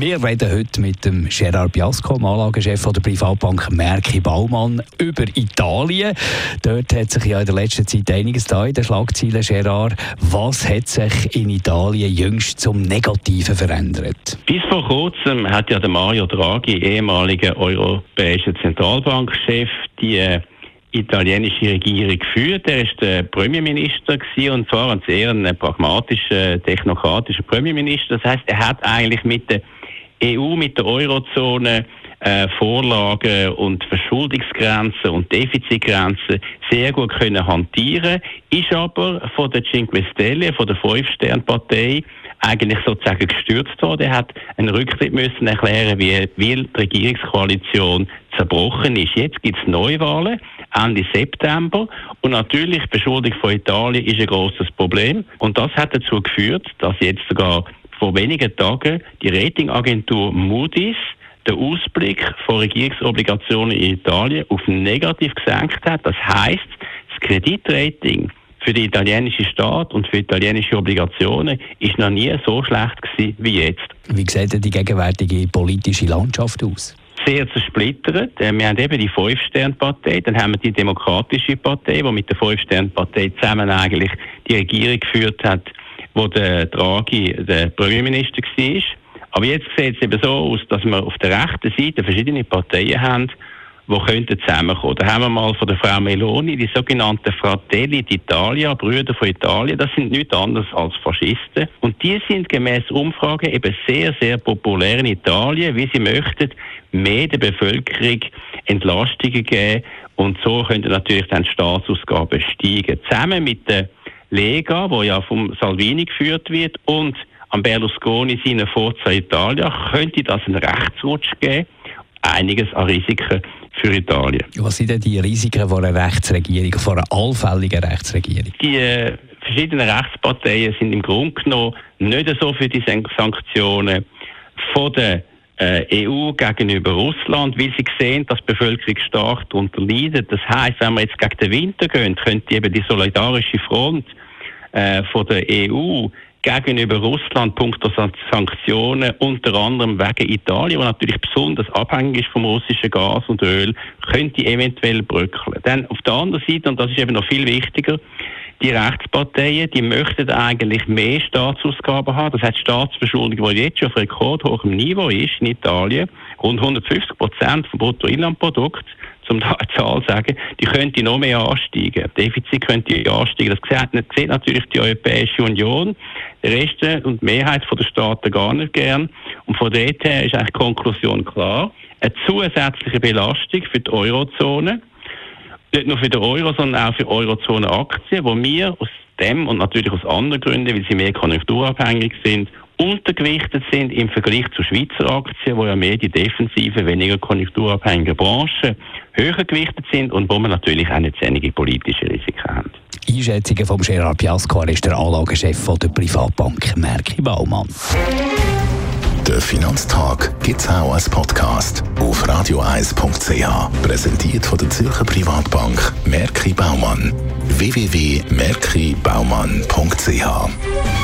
wir reden heute mit dem Gerard Biasco, dem Anlagechef der Privatbank Merki Baumann, über Italien. Dort hat sich ja in der letzten Zeit einiges da in den Schlagzeilen, Gerard. Was hat sich in Italien jüngst zum Negativen verändert? Bis vor kurzem hat ja der Mario Draghi, ehemaliger europäischer Zentralbankchef, die äh, italienische Regierung geführt. Er ist der Premierminister gewesen, und zwar ein sehr pragmatischer, technokratischer Premierminister. Das heißt, er hat eigentlich mit der EU mit der Eurozone äh, Vorlagen und Verschuldungsgrenzen und Defizitgrenzen sehr gut können hantieren, ist aber von der Cinque Stelle, von der Fünf-Stern-Partei, eigentlich sozusagen gestürzt worden. Er hat einen Rücktritt müssen erklären, wie, wie die Regierungskoalition zerbrochen ist. Jetzt gibt es Neuwahlen. Ende September. Und natürlich, die Verschuldung von Italien ist ein großes Problem. Und das hat dazu geführt, dass jetzt sogar vor wenigen Tagen die Ratingagentur Moody's den Ausblick von Regierungsobligationen in Italien auf negativ gesenkt hat. Das heißt, das Kreditrating für den italienischen Staat und für italienische Obligationen ist noch nie so schlecht gewesen wie jetzt. Wie sieht denn die gegenwärtige politische Landschaft aus? sehr zersplittert. Äh, wir haben eben die Fünf-Stern-Partei, dann haben wir die Demokratische Partei, die mit der Fünf-Stern-Partei zusammen eigentlich die Regierung geführt hat, wo der Draghi der Premierminister war. Aber jetzt sieht es eben so aus, dass wir auf der rechten Seite verschiedene Parteien haben, die könnten zusammenkommen. Da haben wir mal von der Frau Meloni die sogenannten Fratelli d'Italia, Brüder von Italien. Das sind nichts anderes als Faschisten. Und die sind gemäß Umfragen eben sehr, sehr populär in Italien, wie sie möchten mehr der Bevölkerung Entlastungen geben. Und so könnten natürlich dann die Staatsausgaben steigen. Zusammen mit der Lega, wo ja vom Salvini geführt wird, und am Berlusconi seine Forza Italia, könnte das einen Rechtsrutsch geben. Einiges an Risiken für Italien. Was sind denn die Risiken von einer Rechtsregierung, von einer allfälligen Rechtsregierung? Die äh, verschiedenen Rechtsparteien sind im Grunde genommen nicht so für die Sanktionen von der äh, EU gegenüber Russland, weil sie sehen, dass die Bevölkerung stark darunter leidet. Das heißt, wenn wir jetzt gegen den Winter gehen, könnte eben die solidarische Front äh, von der EU gegenüber Russland punkto Sanktionen, unter anderem wegen Italien, wo natürlich besonders abhängig ist vom russischen Gas und Öl, könnte eventuell bröckeln. Dann auf der anderen Seite, und das ist eben noch viel wichtiger, die Rechtsparteien, die möchten eigentlich mehr Staatsausgaben haben. Das heißt, Staatsverschuldung, die jetzt schon auf rekordhohem Niveau ist in Italien, rund 150 Prozent vom Bruttoinlandprodukt, um da eine Zahl zu sagen, die könnte noch mehr ansteigen. Defizit könnte ansteigen. Das sieht, natürlich die Europäische Union, der Rest und die Mehrheit der Staaten gar nicht gern. Und von dort her ist eigentlich die Konklusion klar. Eine zusätzliche Belastung für die Eurozone nicht nur für den Euro, sondern auch für Eurozone-Aktien, wo wir aus dem und natürlich aus anderen Gründen, weil sie mehr konjunkturabhängig sind, untergewichtet sind im Vergleich zu Schweizer Aktien, wo ja mehr die defensiven, weniger konjunkturabhängigen Branchen höher gewichtet sind und wo wir natürlich auch nicht einige politische Risiken haben. Einschätzungen von Gerard Piasco, er ist der Anlagechef der Privatbank Merki Baumann. Der Finanztag gibt es auch als Podcast auf radioeis.ch. Präsentiert von der Zürcher Privatbank Merki Baumann. www.merkibaumann.ch